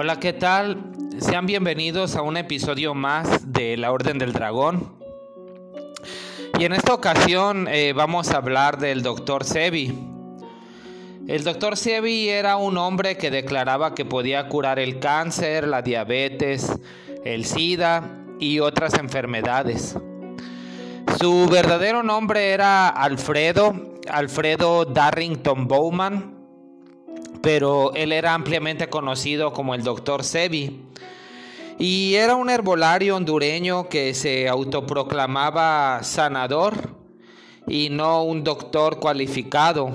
Hola, ¿qué tal? Sean bienvenidos a un episodio más de La Orden del Dragón. Y en esta ocasión eh, vamos a hablar del Dr. Sebi. El Dr. Sebi era un hombre que declaraba que podía curar el cáncer, la diabetes, el SIDA y otras enfermedades. Su verdadero nombre era Alfredo, Alfredo Darrington Bowman pero él era ampliamente conocido como el Dr. Sebi. Y era un herbolario hondureño que se autoproclamaba sanador y no un doctor cualificado.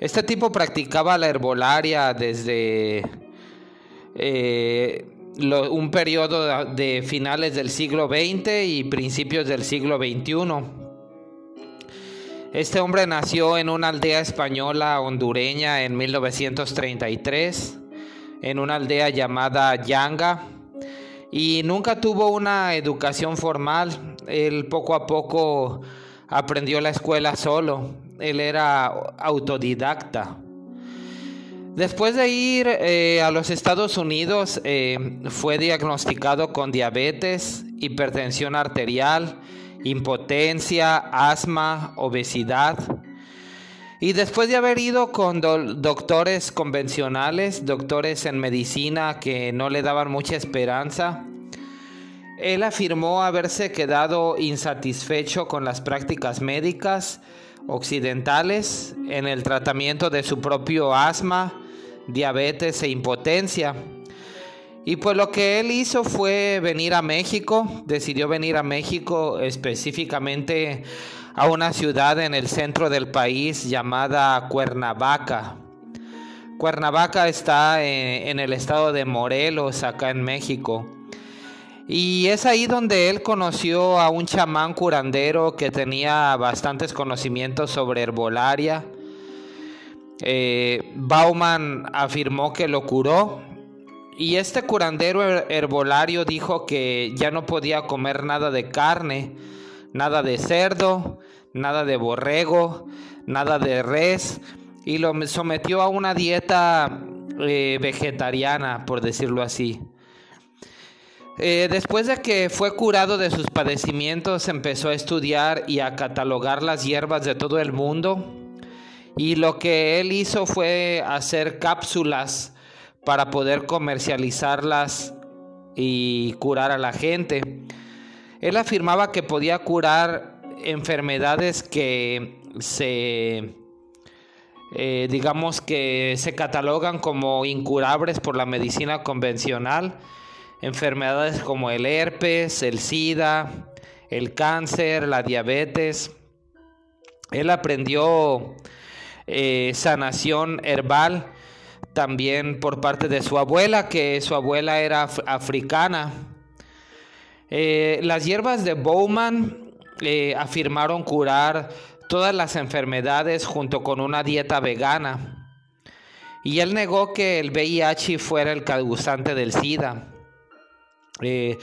Este tipo practicaba la herbolaria desde eh, un periodo de finales del siglo XX y principios del siglo XXI. Este hombre nació en una aldea española hondureña en 1933, en una aldea llamada Yanga, y nunca tuvo una educación formal. Él poco a poco aprendió la escuela solo. Él era autodidacta. Después de ir eh, a los Estados Unidos, eh, fue diagnosticado con diabetes, hipertensión arterial, impotencia, asma, obesidad. Y después de haber ido con doctores convencionales, doctores en medicina que no le daban mucha esperanza, él afirmó haberse quedado insatisfecho con las prácticas médicas occidentales en el tratamiento de su propio asma, diabetes e impotencia y pues lo que él hizo fue venir a México, decidió venir a México específicamente a una ciudad en el centro del país llamada Cuernavaca. Cuernavaca está en, el estado de Morelos, acá en México. Y es ahí donde él conoció a un chamán curandero que tenía bastantes conocimientos sobre herbolaria. Eh, Bauman afirmó que lo curó y este curandero herbolario dijo que ya no podía comer nada de carne, nada de cerdo, nada de borrego, nada de res, y lo sometió a una dieta eh, vegetariana, por decirlo así. Eh, después de que fue curado de sus padecimientos, empezó a estudiar y a catalogar las hierbas de todo el mundo. Y lo que él hizo fue hacer cápsulas para poder comercializarlas y curar a la gente. Él afirmaba que podía curar enfermedades que se, eh, digamos que se catalogan como incurables por la medicina convencional, enfermedades como el herpes, el SIDA, el cáncer, la diabetes. Él aprendió eh, sanación herbal también por parte de su abuela, que su abuela era africana. Eh, las hierbas de Bowman eh, afirmaron curar todas las enfermedades junto con una dieta vegana. Y él negó que el VIH fuera el causante del SIDA. Eh,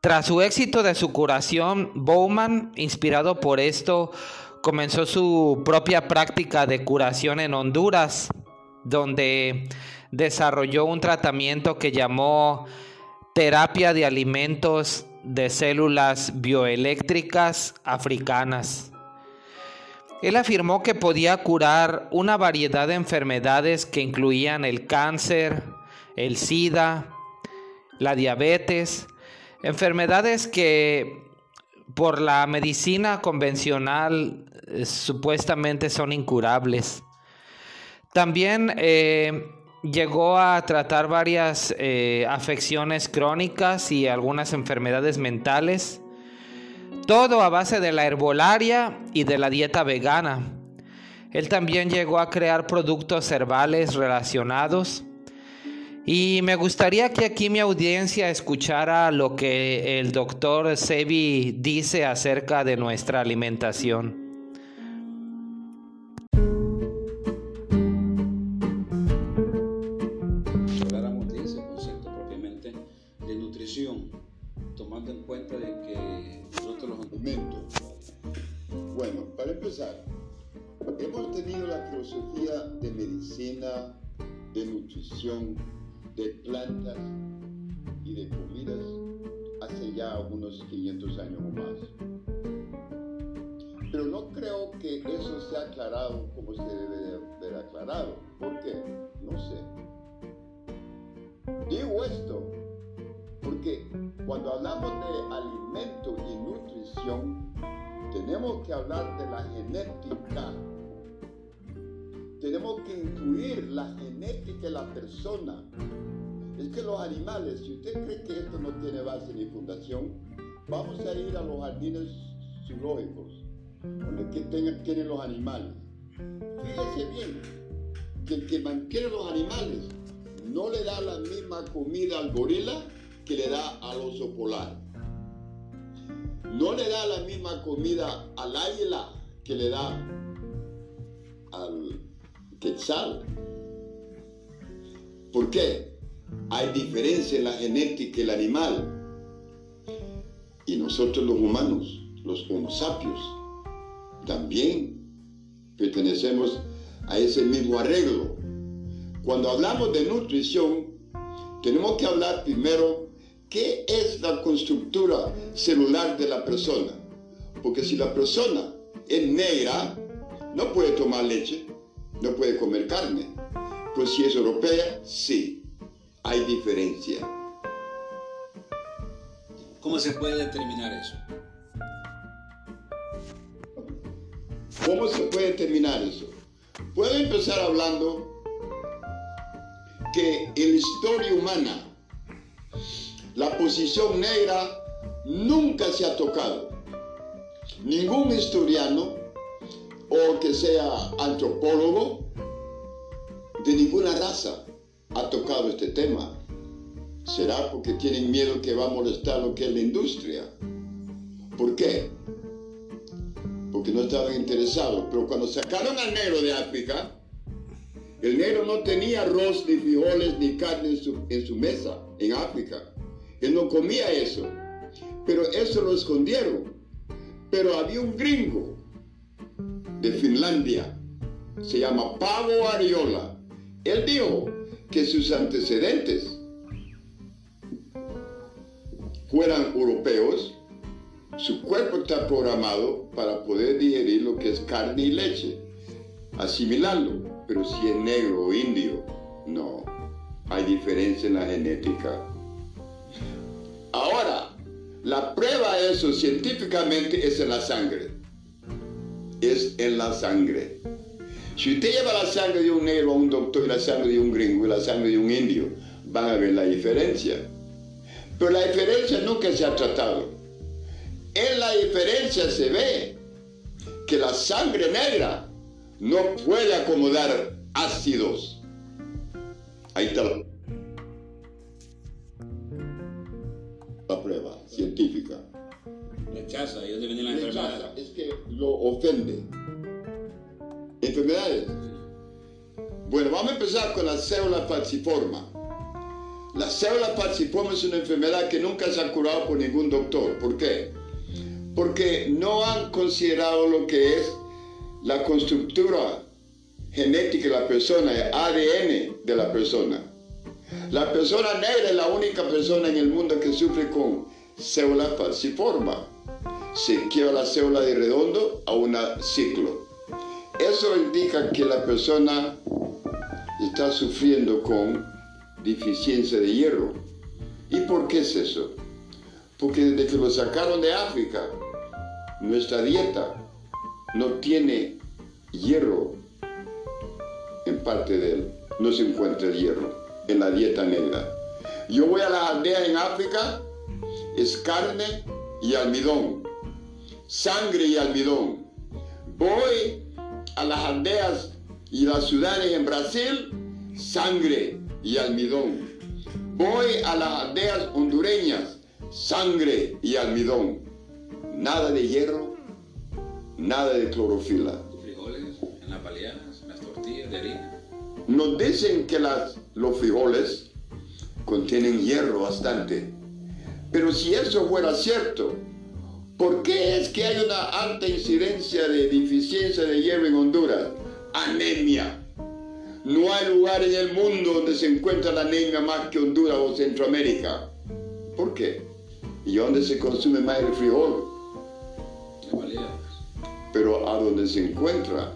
tras su éxito de su curación, Bowman, inspirado por esto, comenzó su propia práctica de curación en Honduras donde desarrolló un tratamiento que llamó terapia de alimentos de células bioeléctricas africanas. Él afirmó que podía curar una variedad de enfermedades que incluían el cáncer, el SIDA, la diabetes, enfermedades que por la medicina convencional eh, supuestamente son incurables. También eh, llegó a tratar varias eh, afecciones crónicas y algunas enfermedades mentales. Todo a base de la herbolaria y de la dieta vegana. Él también llegó a crear productos herbales relacionados. Y me gustaría que aquí mi audiencia escuchara lo que el doctor Sebi dice acerca de nuestra alimentación. De nutrición, de plantas y de comidas hace ya unos 500 años o más. Pero no creo que eso sea aclarado como se debe de haber aclarado. ¿Por qué? No sé. Digo esto porque cuando hablamos de alimento y nutrición, tenemos que hablar de la genética. Tenemos que incluir la genética de la persona. Es que los animales, si usted cree que esto no tiene base ni fundación, vamos a ir a los jardines zoológicos, donde tienen los animales. Fíjese bien que el que mantiene los animales no le da la misma comida al gorila que le da al oso polar. No le da la misma comida al águila que le da al quetzal. ¿Por qué? Hay diferencia en la genética del animal. Y nosotros los humanos, los homo sapios, también pertenecemos a ese mismo arreglo. Cuando hablamos de nutrición, tenemos que hablar primero ¿Qué es la constructura celular de la persona? Porque si la persona es negra, no puede tomar leche, no puede comer carne. Pues si es europea, sí, hay diferencia. ¿Cómo se puede determinar eso? ¿Cómo se puede determinar eso? Puedo empezar hablando que en la historia humana la posición negra nunca se ha tocado. Ningún historiano o que sea antropólogo de ninguna raza ha tocado este tema. ¿Será porque tienen miedo que va a molestar lo que es la industria? ¿Por qué? Porque no estaban interesados. Pero cuando sacaron al negro de África, el negro no tenía arroz, ni frijoles, ni carne en su, en su mesa en África. Él no comía eso. Pero eso lo escondieron. Pero había un gringo de Finlandia, se llama Pavo Ariola. Él dijo que sus antecedentes fueran europeos, su cuerpo está programado para poder digerir lo que es carne y leche, asimilarlo, pero si es negro o indio, no, hay diferencia en la genética. Ahora, la prueba de eso científicamente es en la sangre. Es en la sangre. Si usted lleva la sangre de un negro a un doctor y la sangre de un gringo y la sangre de un indio, van a ver la diferencia. Pero la diferencia nunca se ha tratado. En la diferencia se ve que la sangre negra no puede acomodar ácidos. Ahí está la prueba científica. Rechaza, ellos la enfermedad. Es que lo ofende. ¿Enfermedades? Bueno, vamos a empezar con la célula falciforma. La célula falciforma es una enfermedad que nunca se ha curado por ningún doctor. ¿Por qué? Porque no han considerado lo que es la constructura genética de la persona, el ADN de la persona. La persona negra es la única persona en el mundo que sufre con célula falciforma. Se quiebra la célula de redondo a un ciclo. Eso indica que la persona está sufriendo con deficiencia de hierro. ¿Y por qué es eso? Porque desde que lo sacaron de África, nuestra dieta no tiene hierro en parte de él. No se encuentra el hierro en la dieta negra. Yo voy a las aldeas en África, es carne y almidón, sangre y almidón. Voy a las aldeas y las ciudades en Brasil, sangre y almidón. Voy a las aldeas hondureñas, sangre y almidón. Nada de hierro, nada de clorofila. Frijoles en las baleadas, las tortillas de harina. Nos dicen que las los frijoles contienen hierro bastante. Pero si eso fuera cierto, ¿por qué es que hay una alta incidencia de deficiencia de hierro en Honduras? Anemia. No hay lugar en el mundo donde se encuentra la anemia más que Honduras o Centroamérica. ¿Por qué? ¿Y dónde se consume más el frijol? Pero a donde se encuentra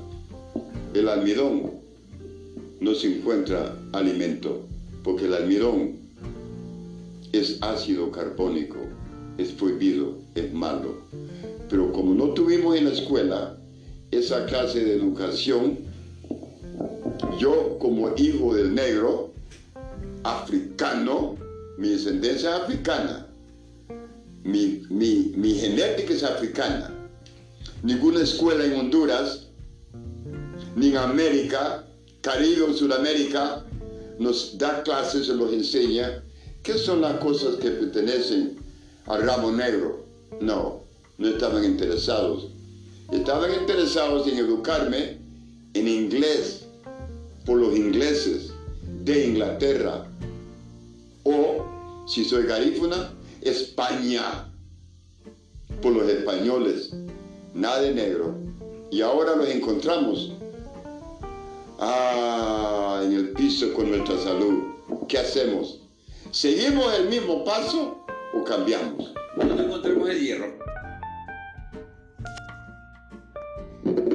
el almidón, no se encuentra alimento, porque el almidón es ácido carbónico, es prohibido, es malo. Pero como no tuvimos en la escuela esa clase de educación, yo como hijo del negro, africano, mi descendencia es africana, mi, mi genética es africana. Ninguna escuela en Honduras, ni en América, Caribe o Sudamérica, nos da clases o nos enseña qué son las cosas que pertenecen al ramo negro. No, no estaban interesados. Estaban interesados en educarme en inglés por los ingleses de Inglaterra o, si soy garífuna, España por los españoles, nada negro. Y ahora los encontramos ah, en el piso con nuestra salud. ¿Qué hacemos? ¿Seguimos el mismo paso o cambiamos? No encontramos el hierro.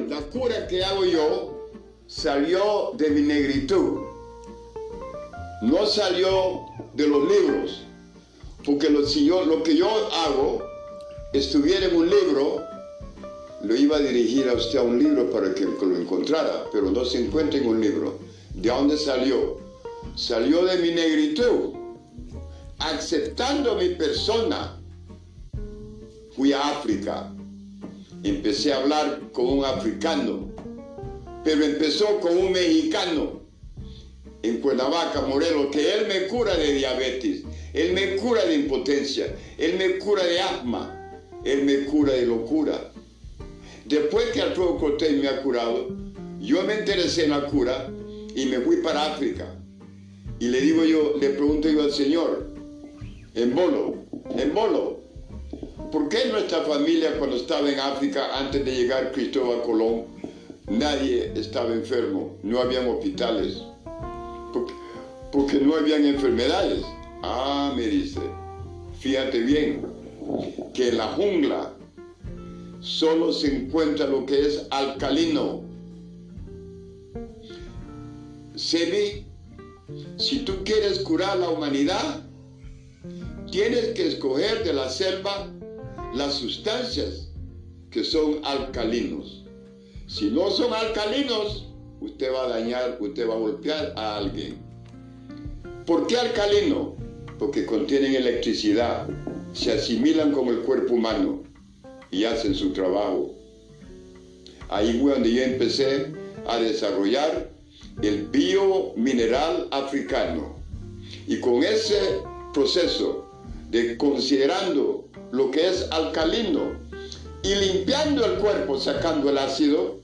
La cura que hago yo salió de mi negritud, no salió de los libros, porque lo, si yo, lo que yo hago estuviera en un libro, lo iba a dirigir a usted a un libro para que lo encontrara, pero no se encuentra en un libro. ¿De dónde salió? Salió de mi negritud, aceptando mi persona. Fui a África, empecé a hablar con un africano, pero empezó con un mexicano en Cuernavaca, Morelos, que él me cura de diabetes, él me cura de impotencia, él me cura de asma, él me cura de locura. Después que Arturo Cortés me ha curado, yo me interesé en la cura y me fui para África. Y le digo yo, le pregunto yo al Señor, en Bolo, en Bolo, ¿por qué nuestra familia cuando estaba en África antes de llegar Cristóbal Colón, nadie estaba enfermo, no habían hospitales, porque, no habían enfermedades. Ah, me dice, fíjate bien, que en la jungla solo se encuentra lo que es alcalino. Sebi, si tú quieres curar la humanidad, tienes que escoger de la selva las sustancias que son alcalinos. Si no son alcalinos, usted va a dañar, usted va a golpear a alguien. ¿Por qué alcalino? Porque contienen electricidad, se asimilan con el cuerpo humano y hacen su trabajo. Ahí fue donde yo empecé a desarrollar el biomineral africano. Y con ese proceso de considerando lo que es alcalino y limpiando el cuerpo, sacando el ácido,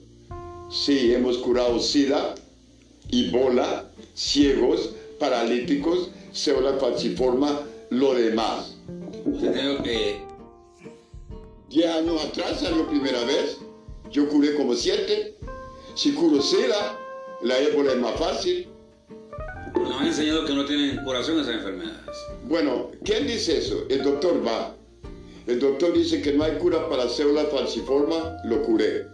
Sí, hemos curado SIDA, Ebola, ciegos, paralíticos, célula falciforma, lo demás. Creo que... Diez años atrás salió primera vez, yo curé como siete. Si curo SIDA, la ébola es más fácil. Nos han enseñado que no tienen curación esas enfermedades. Bueno, ¿quién dice eso? El doctor va. El doctor dice que no hay cura para célula falciforma, lo curé.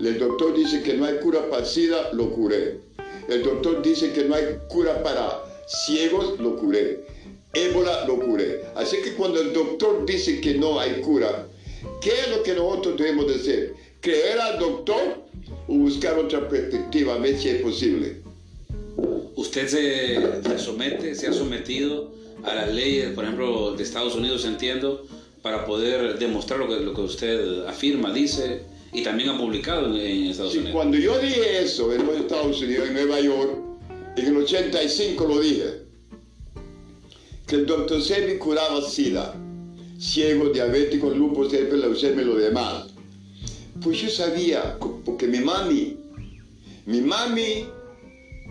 El doctor dice que no hay cura para SIDA, lo curé. El doctor dice que no hay cura para ciegos, lo curé. Ébola, lo curé. Así que cuando el doctor dice que no hay cura, ¿qué es lo que nosotros debemos de hacer? ¿Creer al doctor o buscar otra perspectiva, a ver si es posible? ¿Usted se, somete, se ha sometido a las leyes, por ejemplo, de Estados Unidos, entiendo, para poder demostrar lo que, lo que usted afirma, dice? y también ha publicado en Estados sí, Unidos. Cuando yo dije eso en los Estados Unidos, en Nueva York, en el 85 lo dije, que el doctor Sebi curaba SIDA, ciegos, diabéticos, lupus, leucemia y lo demás. Pues yo sabía, porque mi mami, mi mami,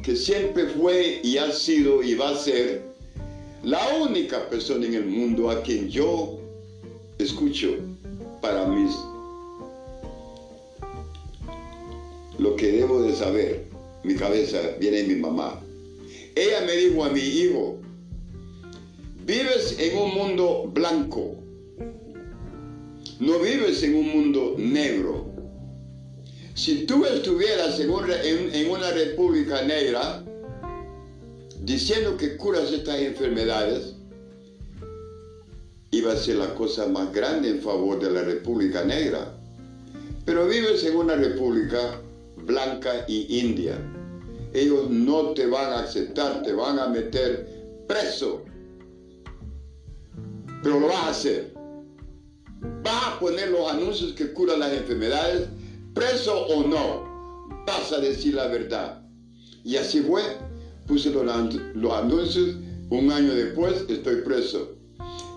que siempre fue y ha sido y va a ser la única persona en el mundo a quien yo escucho para mis lo que debo de saber. mi cabeza viene mi mamá. Ella me dijo a mi hijo, vives en un mundo blanco, no vives en un mundo negro. Si tú estuvieras en en una república negra diciendo que curas estas enfermedades, iba a ser la cosa más grande en favor de la República Negra. Pero vives en una república blanca y india. Ellos no te van a aceptar, te van a meter preso. Pero lo vas a hacer. Vas a poner los anuncios que curan las enfermedades, preso o no. Vas a decir la verdad. Y así fue. Puse los, anuncios. Un año después estoy preso.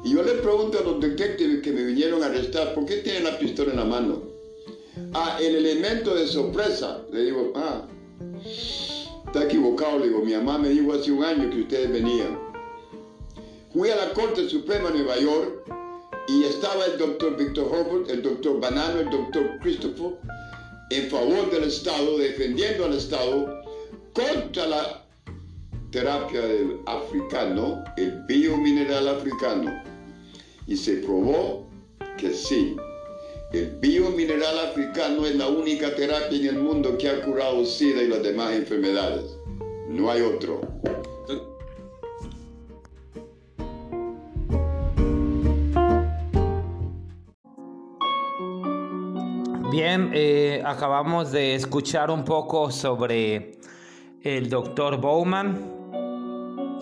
Y yo le pregunto a los detectives que me vinieron a arrestar, ¿por qué tienen la pistola en la mano? Ah, el elemento de sorpresa. Le digo, ah, está equivocado. Le digo, mi mamá me dijo hace un año que ustedes venían. Fui a la Corte Suprema de Nueva York y estaba el doctor Victor Herbert, el doctor Banano, el doctor Christopher, en favor del Estado, defendiendo al Estado contra la terapia del africano, el biomineral africano. Y se probó que sí, el biomineral africano es la única terapia en el mundo que ha curado SIDA y las demás enfermedades. No hay otro. Bien, eh, acabamos de escuchar un poco sobre el doctor Bowman,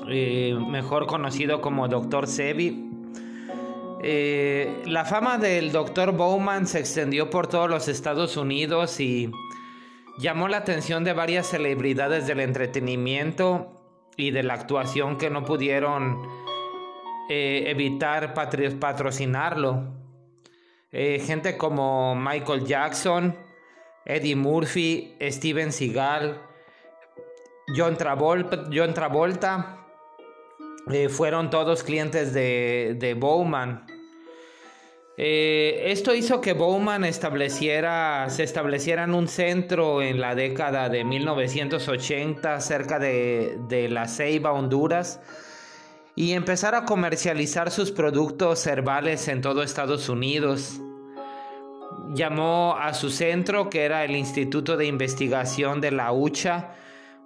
eh, mejor conocido como doctor Sebi. Eh, la fama del Dr. Bowman se extendió por todos los Estados Unidos y llamó la atención de varias celebridades del entretenimiento y de la actuación que no pudieron eh, evitar patrocinarlo. Eh, gente como Michael Jackson, Eddie Murphy, Steven Seagal, John Travolta, fueron todos clientes de Bowman. Eh, esto hizo que Bowman estableciera, se estableciera en un centro en la década de 1980 cerca de, de La Ceiba, Honduras, y empezara a comercializar sus productos herbales en todo Estados Unidos. Llamó a su centro, que era el Instituto de Investigación de la UCHA,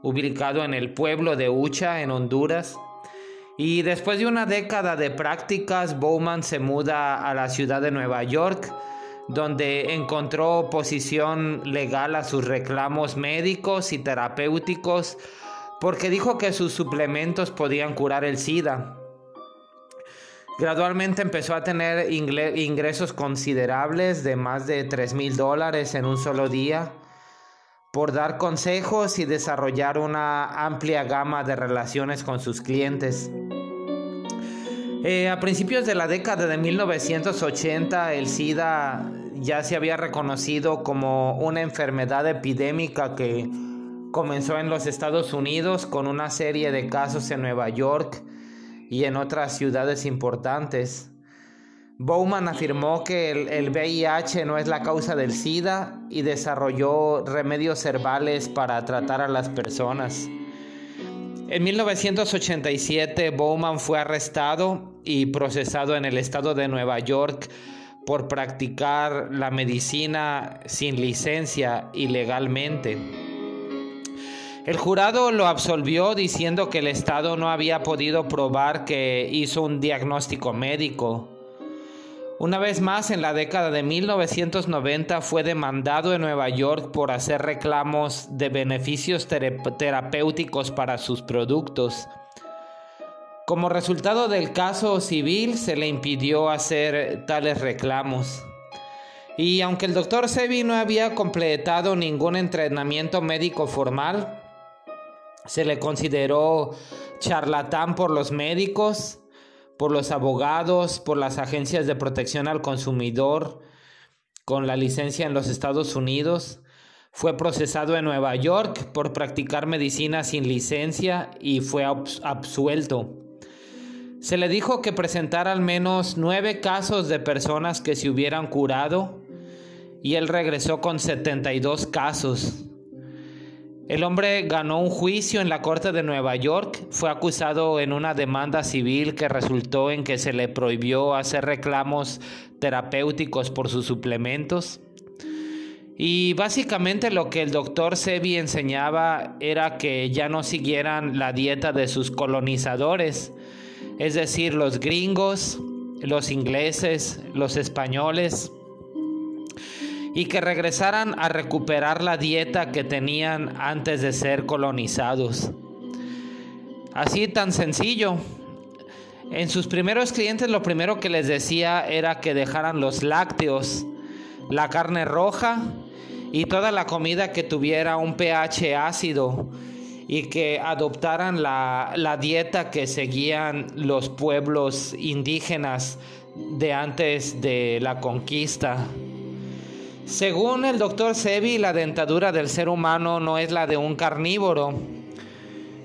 ubicado en el pueblo de Ucha, en Honduras, y después de una década de prácticas, Bowman se muda a la ciudad de Nueva York, donde encontró oposición legal a sus reclamos médicos y terapéuticos, porque dijo que sus suplementos podían curar el SIDA. Gradualmente empezó a tener ingresos considerables de más de 3 mil dólares en un solo día por dar consejos y desarrollar una amplia gama de relaciones con sus clientes. Eh, a principios de la década de 1980, el SIDA ya se había reconocido como una enfermedad epidémica que comenzó en los Estados Unidos con una serie de casos en Nueva York y en otras ciudades importantes. Bowman afirmó que el, VIH no es la causa del SIDA y desarrolló remedios herbales para tratar a las personas. En 1987 Bowman fue arrestado y procesado en el estado de Nueva York por practicar la medicina sin licencia ilegalmente. El jurado lo absolvió diciendo que el Estado no había podido probar que hizo un diagnóstico médico. Una vez más, en la década de 1990 fue demandado en Nueva York por hacer reclamos de beneficios terapéuticos para sus productos. Como resultado del caso civil, se le impidió hacer tales reclamos. Y aunque el doctor Sebi no había completado ningún entrenamiento médico formal, se le consideró charlatán por los médicos por los abogados, por las agencias de protección al consumidor con la licencia en los Estados Unidos. Fue procesado en Nueva York por practicar medicina sin licencia y fue absuelto. Se le dijo que presentara al menos nueve casos de personas que se hubieran curado y él regresó con 72 casos. El hombre ganó un juicio en la Corte de Nueva York, fue acusado en una demanda civil que resultó en que se le prohibió hacer reclamos terapéuticos por sus suplementos. Y básicamente lo que el doctor Sebi enseñaba era que ya no siguieran la dieta de sus colonizadores, es decir, los gringos, los ingleses, los españoles, y que regresaran a recuperar la dieta que tenían antes de ser colonizados. Así tan sencillo. En sus primeros clientes lo primero que les decía era que dejaran los lácteos, la carne roja y toda la comida que tuviera un pH ácido y que adoptaran la, la dieta que seguían los pueblos indígenas de antes de la conquista. Según el doctor Sebi, la dentadura del ser humano no es la de un carnívoro,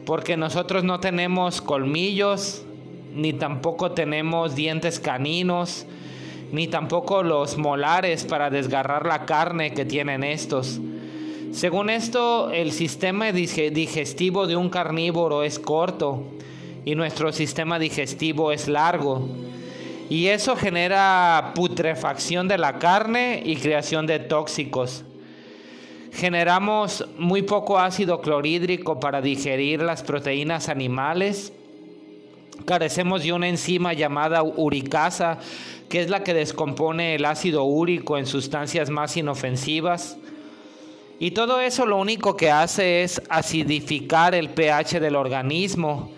porque nosotros no tenemos colmillos, ni tampoco tenemos dientes caninos, ni tampoco los molares para desgarrar la carne que tienen estos. Según esto, el sistema digestivo de un carnívoro es corto y nuestro sistema digestivo es largo. Y eso genera putrefacción de la carne y creación de tóxicos. Generamos muy poco ácido clorhídrico para digerir las proteínas animales. Carecemos de una enzima llamada uricasa, que es la que descompone el ácido úrico en sustancias más inofensivas. Y todo eso lo único que hace es acidificar el pH del organismo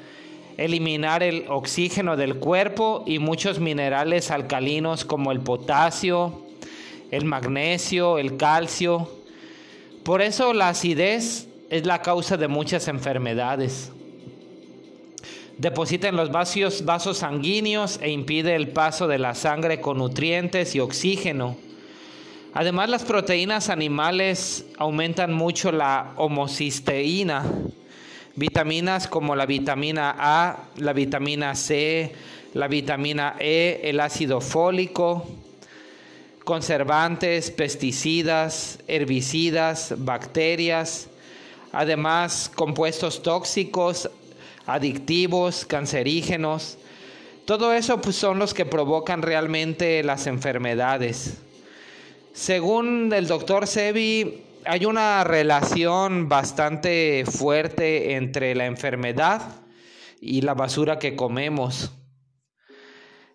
eliminar el oxígeno del cuerpo y muchos minerales alcalinos como el potasio, el magnesio, el calcio. Por eso la acidez es la causa de muchas enfermedades. Deposita en los vasos, vasos sanguíneos e impide el paso de la sangre con nutrientes y oxígeno. Además, las proteínas animales aumentan mucho la homocisteína, Vitaminas como la vitamina A, la vitamina C, la vitamina E, el ácido fólico, conservantes, pesticidas, herbicidas, bacterias, además compuestos tóxicos, adictivos, cancerígenos. Todo eso pues, son los que provocan realmente las enfermedades. Según el doctor Sebi, hay una relación bastante fuerte entre la enfermedad y la basura que comemos.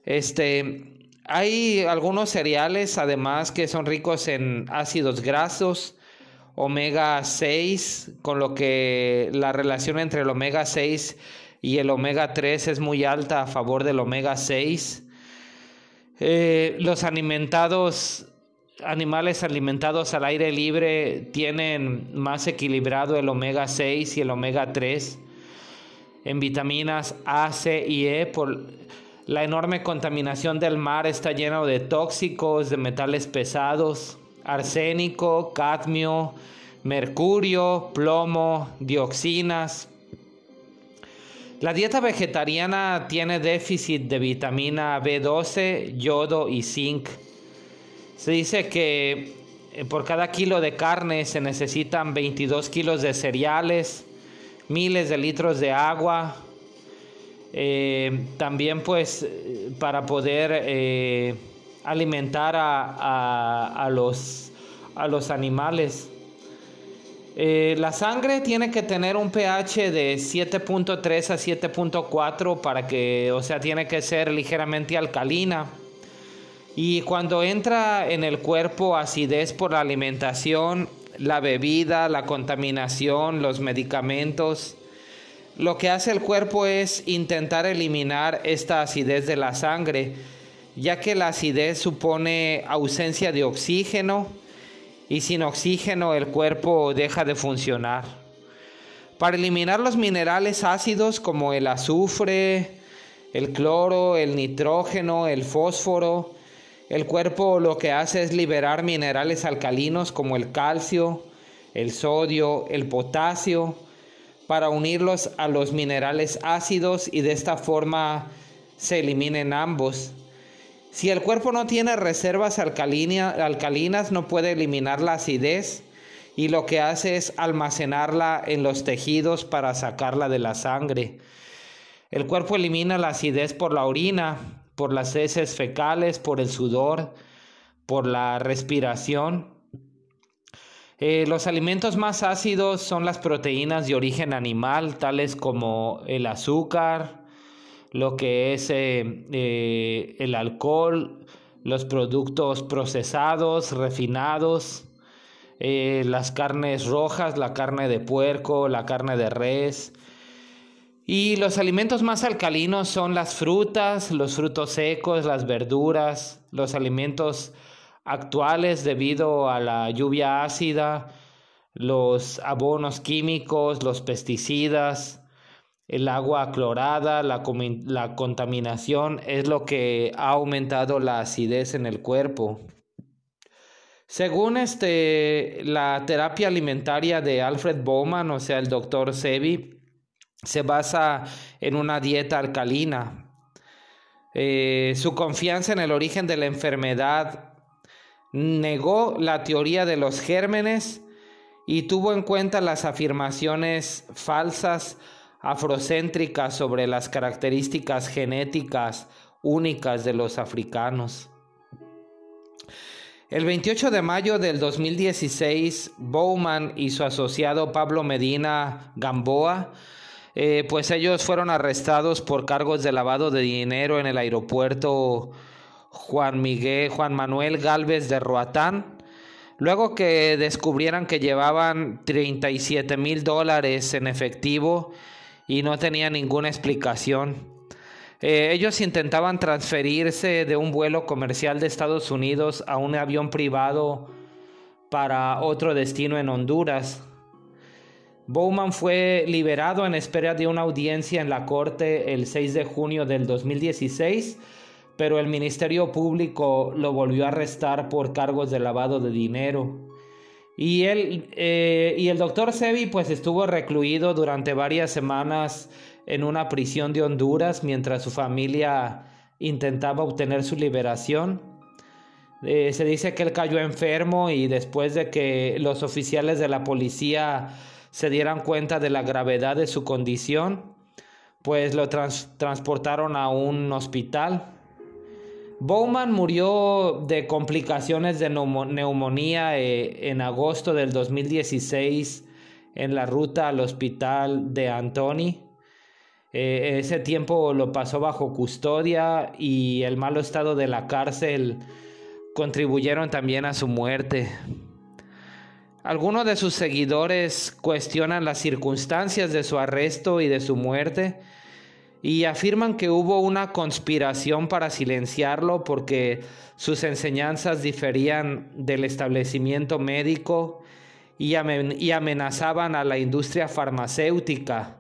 Este, hay algunos cereales además que son ricos en ácidos grasos, omega 6, con lo que la relación entre el omega 6 y el omega 3 es muy alta a favor del omega 6. Eh, los alimentados animales alimentados al aire libre tienen más equilibrado el omega 6 y el omega 3 en vitaminas A, C y E por la enorme contaminación del mar está lleno de tóxicos, de metales pesados, arsénico, cadmio, mercurio, plomo, dioxinas. La dieta vegetariana tiene déficit de vitamina B12, yodo y zinc. Se dice que eh, por cada kilo de carne se necesitan 22 kilos de cereales, miles de litros de agua. Eh, también pues para poder eh, alimentar a, los, a, los, animales. la sangre tiene que tener un pH de 7.3 a 7.4 para que, o sea, tiene que ser ligeramente alcalina. Y cuando entra en el cuerpo acidez por la alimentación, la bebida, la contaminación, los medicamentos, lo que hace el cuerpo es intentar eliminar esta acidez de la sangre, ya que la acidez supone ausencia de oxígeno y sin oxígeno el cuerpo deja de funcionar. Para eliminar los minerales ácidos como el azufre, el cloro, el nitrógeno, el fósforo, el cuerpo lo que hace es liberar minerales alcalinos como el calcio, el sodio, el potasio, para unirlos a los minerales ácidos y de esta forma se eliminen ambos. Si el cuerpo no tiene reservas alcalinas, no puede eliminar la acidez y lo que hace es almacenarla en los tejidos para sacarla de la sangre. El cuerpo elimina la acidez por la orina, por las heces fecales, por el sudor, por la respiración. Eh, los alimentos más ácidos son las proteínas de origen animal, tales como el azúcar, lo que es eh, eh, el alcohol, los productos procesados, refinados, las carnes rojas, la carne de puerco, la carne de res. Y los alimentos más alcalinos son las frutas, los frutos secos, las verduras, los alimentos actuales debido a la lluvia ácida, los abonos químicos, los pesticidas, el agua clorada, la, la, contaminación es lo que ha aumentado la acidez en el cuerpo. Según este, la terapia alimentaria de Alfred Bowman, o sea, el doctor Sebi, se basa en una dieta alcalina. Eh, su confianza en el origen de la enfermedad negó la teoría de los gérmenes y tuvo en cuenta las afirmaciones falsas afrocéntricas sobre las características genéticas únicas de los africanos. El 28 de mayo del 2016, Bowman y su asociado Pablo Medina Gamboa, eh, pues ellos fueron arrestados por cargos de lavado de dinero en el aeropuerto Juan Miguel, Juan Manuel Galvez de Roatán, luego que descubrieran que llevaban 37 mil dólares en efectivo y no tenía ninguna explicación. Eh, ellos intentaban transferirse de un vuelo comercial de Estados Unidos a un avión privado para otro destino en Honduras. Bowman fue liberado en espera de una audiencia en la corte el 6 de junio del 2016 pero el Ministerio Público lo volvió a arrestar por cargos de lavado de dinero. Y, él, eh, y el doctor Sebi pues estuvo recluido durante varias semanas en una prisión de Honduras mientras su familia intentaba obtener su liberación. Eh, se dice que él cayó enfermo y después de que los oficiales de la policía se dieran cuenta de la gravedad de su condición, pues lo transportaron a un hospital Bowman murió de complicaciones de neumonía eh, en agosto del 2016 en la ruta al hospital de Antony. Eh, ese tiempo lo pasó bajo custodia y el malo estado de la cárcel contribuyeron también a su muerte. Algunos de sus seguidores cuestionan las circunstancias de su arresto y de su muerte y afirman que hubo una conspiración para silenciarlo porque sus enseñanzas diferían del establecimiento médico y, amenazaban a la industria farmacéutica,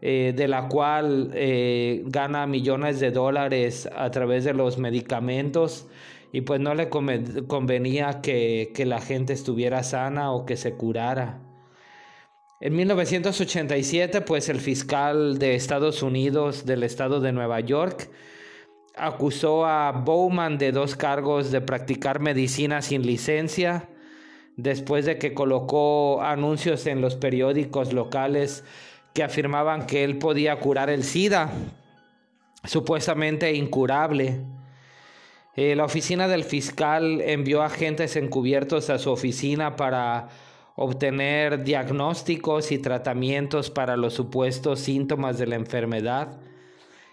eh, de la cual eh, gana millones de dólares a través de los medicamentos y pues no le convenía que la gente estuviera sana o que se curara. En 1987, pues el fiscal de Estados Unidos del estado de Nueva York acusó a Bowman de dos cargos de practicar medicina sin licencia, después de que colocó anuncios en los periódicos locales que afirmaban que él podía curar el SIDA, supuestamente incurable. Eh, la oficina del fiscal envió agentes encubiertos a su oficina para obtener diagnósticos y tratamientos para los supuestos síntomas de la enfermedad.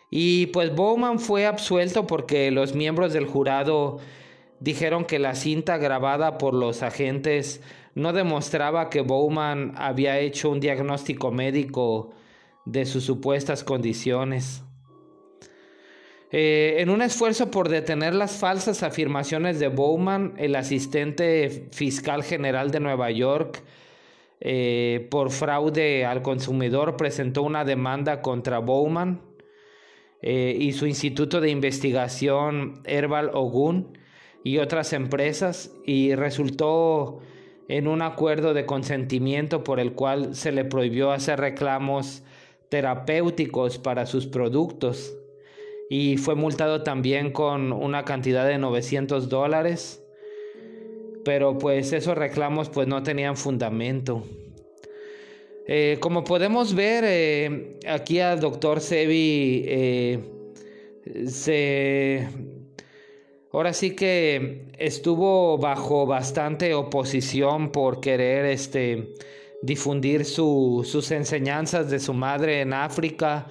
Y pues Bowman fue absuelto porque los miembros del jurado dijeron que la cinta grabada por los agentes no demostraba que Bowman había hecho un diagnóstico médico de sus supuestas condiciones. Eh, en un esfuerzo por detener las falsas afirmaciones de Bowman, el asistente fiscal general de Nueva York eh, por fraude al consumidor presentó una demanda contra Bowman eh, y su instituto de investigación Herbal Ogun y otras empresas y resultó en un acuerdo de consentimiento por el cual se le prohibió hacer reclamos terapéuticos para sus productos y fue multado también con una cantidad de 900 dólares. pero pues esos reclamos pues no tenían fundamento. Eh, como podemos ver, eh, aquí al doctor Sebi eh, se... Ahora sí que estuvo bajo bastante oposición por querer este, difundir sus enseñanzas de su madre en África,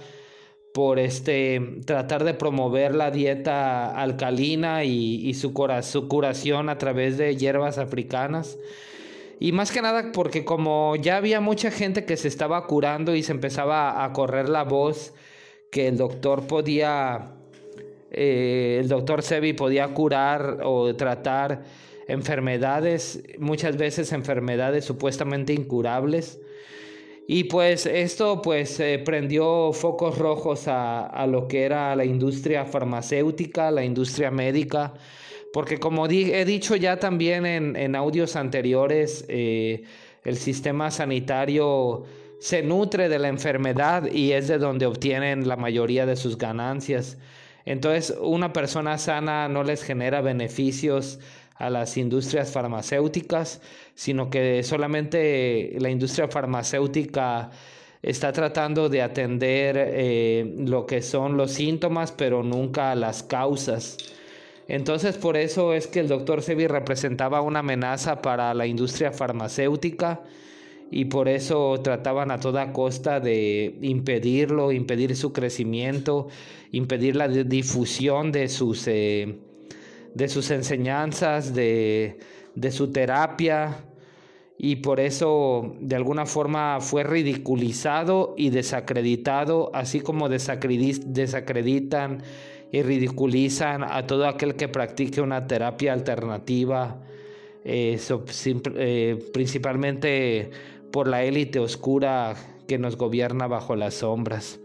por este, tratar de promover la dieta alcalina y, su, su curación a través de hierbas africanas. Y más que nada porque como ya había mucha gente que se estaba curando y se empezaba a correr la voz que el doctor podía, eh, el doctor Sebi podía curar o tratar enfermedades, muchas veces enfermedades supuestamente incurables. Y pues esto pues prendió focos rojos a, a, lo que era la industria farmacéutica, la industria médica, porque como he dicho ya también en, audios anteriores, eh, el sistema sanitario se nutre de la enfermedad y es de donde obtienen la mayoría de sus ganancias. Entonces, una persona sana no les genera beneficios a las industrias farmacéuticas, sino que solamente la industria farmacéutica está tratando de atender eh, lo que son los síntomas, pero nunca las causas. Entonces por eso es que el doctor Sebi representaba una amenaza para la industria farmacéutica y por eso trataban a toda costa de impedirlo, impedir su crecimiento, impedir la difusión de sus, eh, de sus enseñanzas, de, de su terapia y por eso de alguna forma fue ridiculizado y desacreditado, así como desacreditan y ridiculizan a todo aquel que practique una terapia alternativa, eh, eh, principalmente por la élite oscura que nos gobierna bajo las sombras.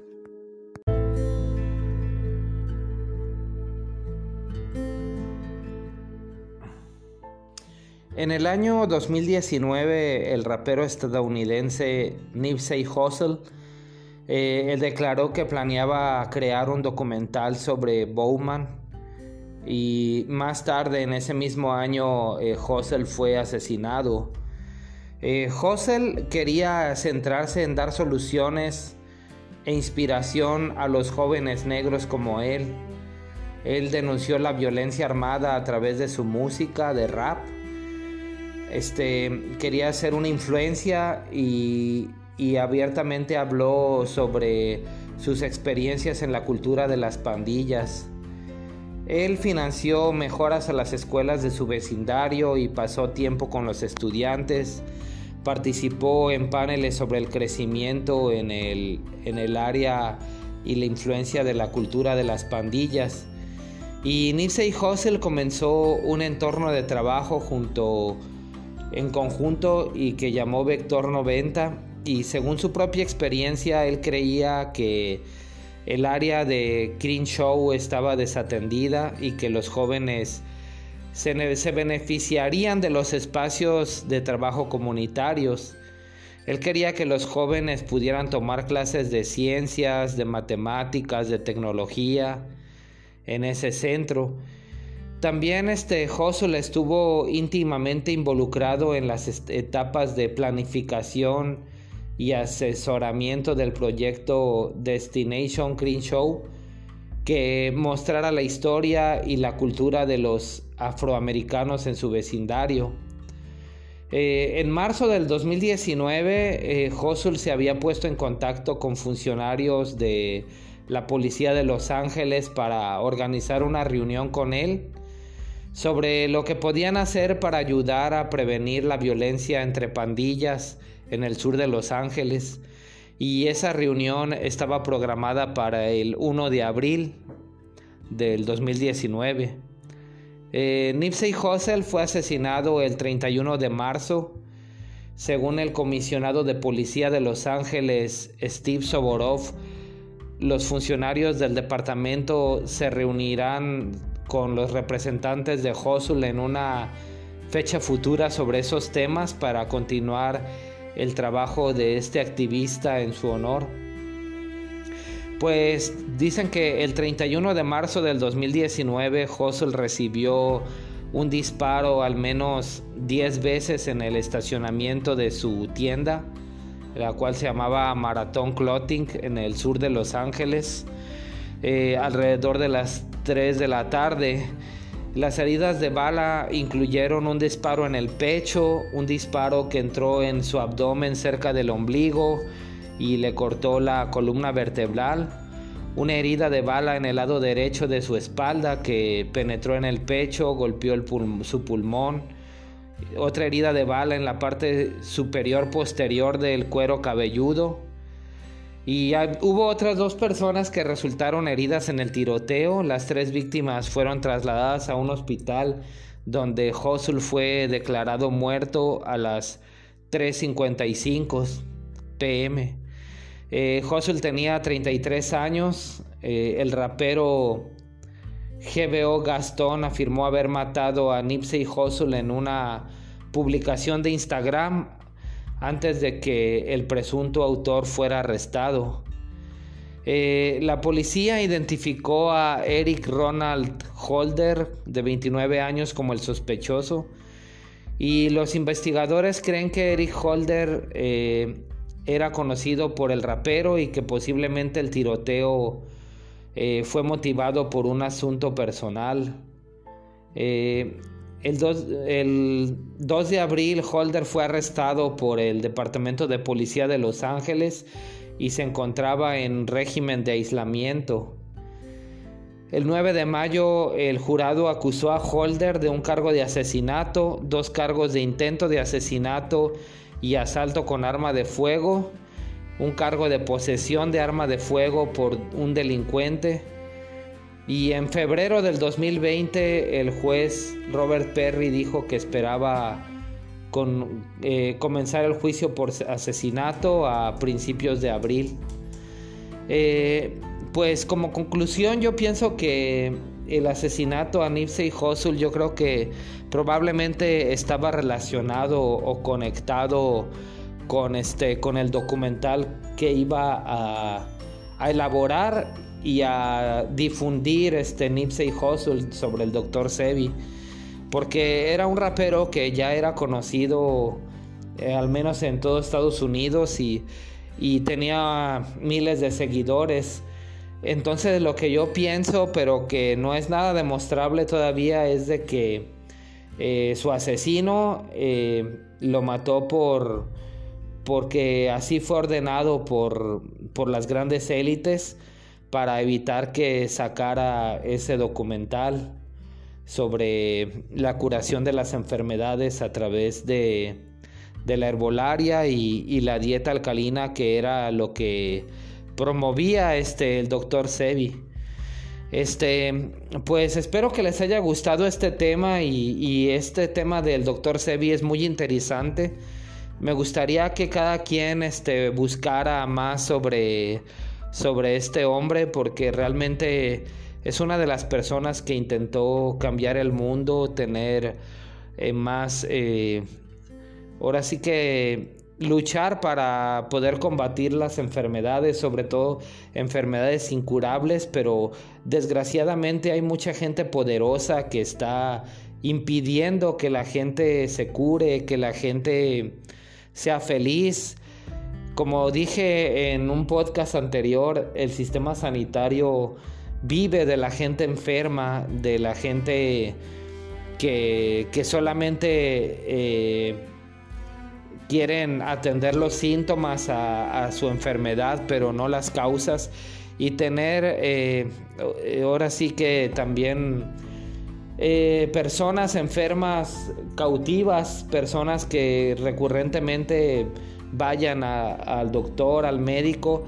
En el año 2019, el rapero estadounidense Nipsey Hussle eh, él declaró que planeaba crear un documental sobre Bowman y más tarde en ese mismo año eh, fue asesinado. Eh, quería centrarse en dar soluciones e inspiración a los jóvenes negros como él. Él denunció la violencia armada a través de su música de rap. Este, quería ser una influencia y abiertamente habló sobre sus experiencias en la cultura de las pandillas. Él financió mejoras a las escuelas de su vecindario y pasó tiempo con los estudiantes. Participó en paneles sobre el crecimiento en el, en el área y la influencia de la cultura de las pandillas. Y Nipsey Hussle comenzó un entorno de trabajo junto en conjunto y que llamó Vector 90 y según su propia experiencia él creía que el área de Crenshaw estaba desatendida y que los jóvenes se, se, beneficiarían de los espacios de trabajo comunitarios. Él quería que los jóvenes pudieran tomar clases de ciencias, de matemáticas, de tecnología en ese centro. También este estuvo íntimamente involucrado en las etapas de planificación, y asesoramiento del proyecto Destination Crenshaw que mostrara la historia y la cultura de los afroamericanos en su vecindario. Eh, en marzo del 2019, eh, se había puesto en contacto con funcionarios de la policía de Los Ángeles para organizar una reunión con él sobre lo que podían hacer para ayudar a prevenir la violencia entre pandillas en el sur de Los Ángeles y esa reunión estaba programada para el 1 de abril del 2019. Eh, Nipsey Hussle fue asesinado el 31 de marzo. Según el comisionado de policía de Los Ángeles, Steve Soborov, los funcionarios del departamento se reunirán con los representantes de Hussle en una fecha futura sobre esos temas para continuar el trabajo de este activista en su honor. Pues dicen que el 31 de marzo del 2019 Hustle recibió un disparo al menos 10 veces en el estacionamiento de su tienda, la cual se llamaba Marathon Clothing en el sur de Los Ángeles, eh, alrededor de las 3 de la tarde. Las heridas de bala incluyeron un disparo en el pecho, un disparo que entró en su abdomen cerca del ombligo y le cortó la columna vertebral, una herida de bala en el lado derecho de su espalda que penetró en el pecho, golpeó su pulmón, otra herida de bala en la parte superior posterior del cuero cabelludo, y hubo otras dos personas que resultaron heridas en el tiroteo. Las tres víctimas fueron trasladadas a un hospital donde Josul fue declarado muerto a las 3.55 pm. Eh, tenía 33 años. Eh, el rapero GBO Gastón afirmó haber matado a Nipsey Josul en una publicación de Instagram antes de que el presunto autor fuera arrestado. Eh, la policía identificó a Eric Ronald Holder, de 29 años, como el sospechoso. Y los investigadores creen que Eric Holder eh, era conocido por el rapero y que posiblemente el tiroteo eh, fue motivado por un asunto personal. El 2, de abril, Holder fue arrestado por el Departamento de Policía de Los Ángeles y se encontraba en régimen de aislamiento. El 9 de mayo, el jurado acusó a Holder de un cargo de asesinato, dos cargos de intento de asesinato y asalto con arma de fuego, un cargo de posesión de arma de fuego por un delincuente y en febrero del 2020 el juez Robert Perry dijo que esperaba con, eh, comenzar el juicio por asesinato a principios de abril. Eh, pues como conclusión yo pienso que el asesinato a Nipsey Hussle yo creo que probablemente estaba relacionado o conectado con este con el documental que iba a, a elaborar y a difundir este Nipsey Hussle sobre el Dr. Sebi porque era un rapero que ya era conocido eh, al menos en todo Estados Unidos y, tenía miles de seguidores entonces lo que yo pienso pero que no es nada demostrable todavía es de que eh, su asesino eh, lo mató por porque así fue ordenado por, por las grandes élites para evitar que sacara ese documental sobre la curación de las enfermedades a través de, la herbolaria y, la dieta alcalina que era lo que promovía este el doctor Sebi. Este, pues espero que les haya gustado este tema y, y este tema del doctor Sebi es muy interesante. Me gustaría que cada quien este, buscara más sobre sobre este hombre porque realmente es una de las personas que intentó cambiar el mundo, tener eh, más, eh, ahora sí que luchar para poder combatir las enfermedades, sobre todo enfermedades incurables, pero desgraciadamente hay mucha gente poderosa que está impidiendo que la gente se cure, que la gente sea feliz como dije en un podcast anterior, el sistema sanitario vive de la gente enferma, de la gente que, solamente eh, quieren atender los síntomas a, su enfermedad, pero no las causas. Y tener, eh, ahora sí que también eh, personas enfermas cautivas, personas que recurrentemente vayan al doctor, al médico,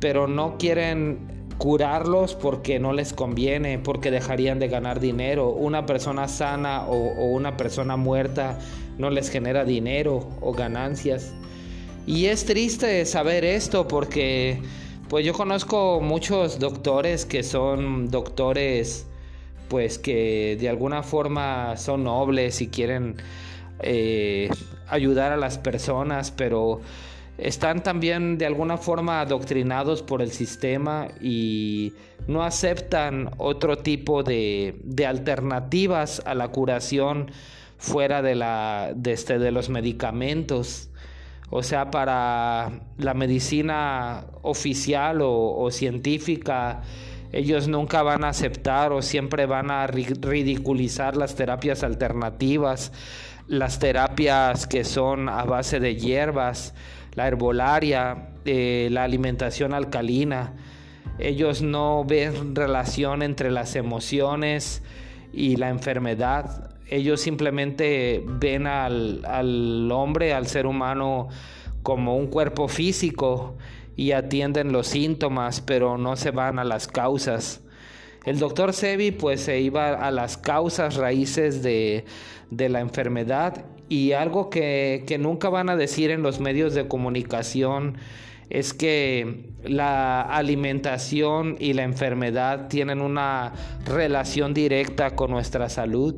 pero no quieren curarlos porque no les conviene, porque dejarían de ganar dinero. Una persona sana o, una persona muerta no les genera dinero o ganancias. Y es triste saber esto porque pues yo conozco muchos doctores que son doctores pues que de alguna forma son nobles y quieren eh, ayudar a las personas, pero están también de alguna forma adoctrinados por el sistema y no aceptan otro tipo de, alternativas a la curación fuera de, la, de, este, de los medicamentos. O sea, para la medicina oficial o, o científica, ellos nunca van a aceptar o siempre van a ridiculizar las terapias alternativas, las terapias que son a base de hierbas, la herbolaria, eh, la alimentación alcalina. Ellos no ven relación entre las emociones y la enfermedad. Ellos simplemente ven al, al hombre, al ser humano, como un cuerpo físico y atienden los síntomas, pero no se van a las causas. El doctor Sebi pues se iba a las causas raíces de, de la enfermedad y algo que, nunca van a decir en los medios de comunicación es que la alimentación y la enfermedad tienen una relación directa con nuestra salud.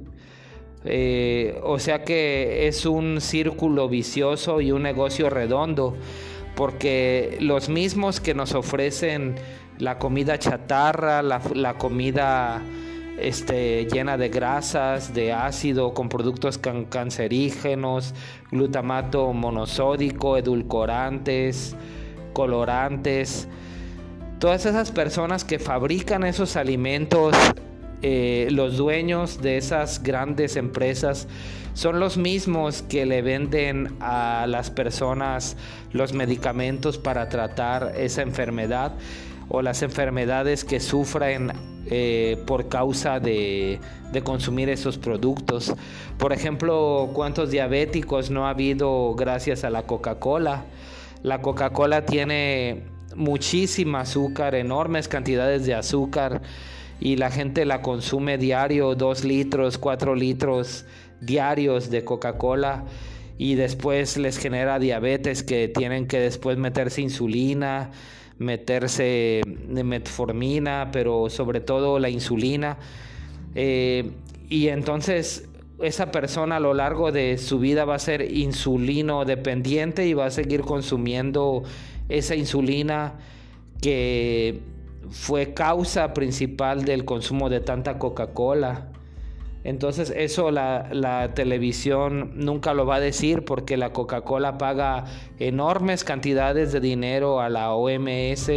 Eh, o sea que es un círculo vicioso y un negocio redondo, porque los mismos que nos ofrecen la comida chatarra, la, comida este, llena de grasas, de ácido, con productos cancerígenos, glutamato monosódico, edulcorantes, colorantes. Todas esas personas que fabrican esos alimentos, eh, los dueños de esas grandes empresas, son los mismos que le venden a las personas los medicamentos para tratar esa enfermedad o las enfermedades que sufren eh, por causa de, consumir esos productos. Por ejemplo, ¿cuántos diabéticos no ha habido gracias a la Coca-Cola? La Coca-Cola tiene muchísima azúcar, enormes cantidades de azúcar y la gente la consume diario, dos litros, cuatro litros diarios de Coca-Cola y después les genera diabetes que tienen que después meterse insulina meterse metformina, pero sobre todo la insulina. Eh, y entonces esa persona a lo largo de su vida va a ser insulino dependiente y va a seguir consumiendo esa insulina que fue causa principal del consumo de tanta Coca-Cola. Entonces eso la, televisión nunca lo va a decir porque la Coca-Cola paga enormes cantidades de dinero a la OMS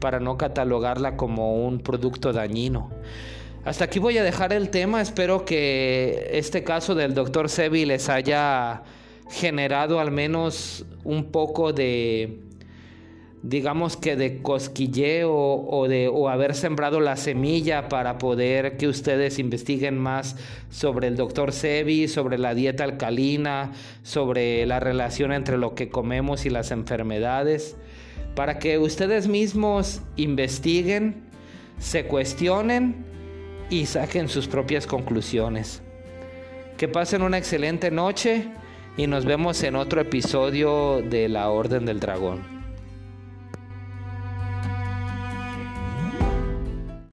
para no catalogarla como un producto dañino. Hasta aquí voy a dejar el tema. Espero que este caso del doctor Sebi les haya generado al menos un poco de digamos que de cosquilleo o de o haber sembrado la semilla para poder que ustedes investiguen más sobre el doctor Sebi, sobre la dieta alcalina, sobre la relación entre lo que comemos y las enfermedades, para que ustedes mismos investiguen, se cuestionen y saquen sus propias conclusiones. Que pasen una excelente noche y nos vemos en otro episodio de La Orden del Dragón.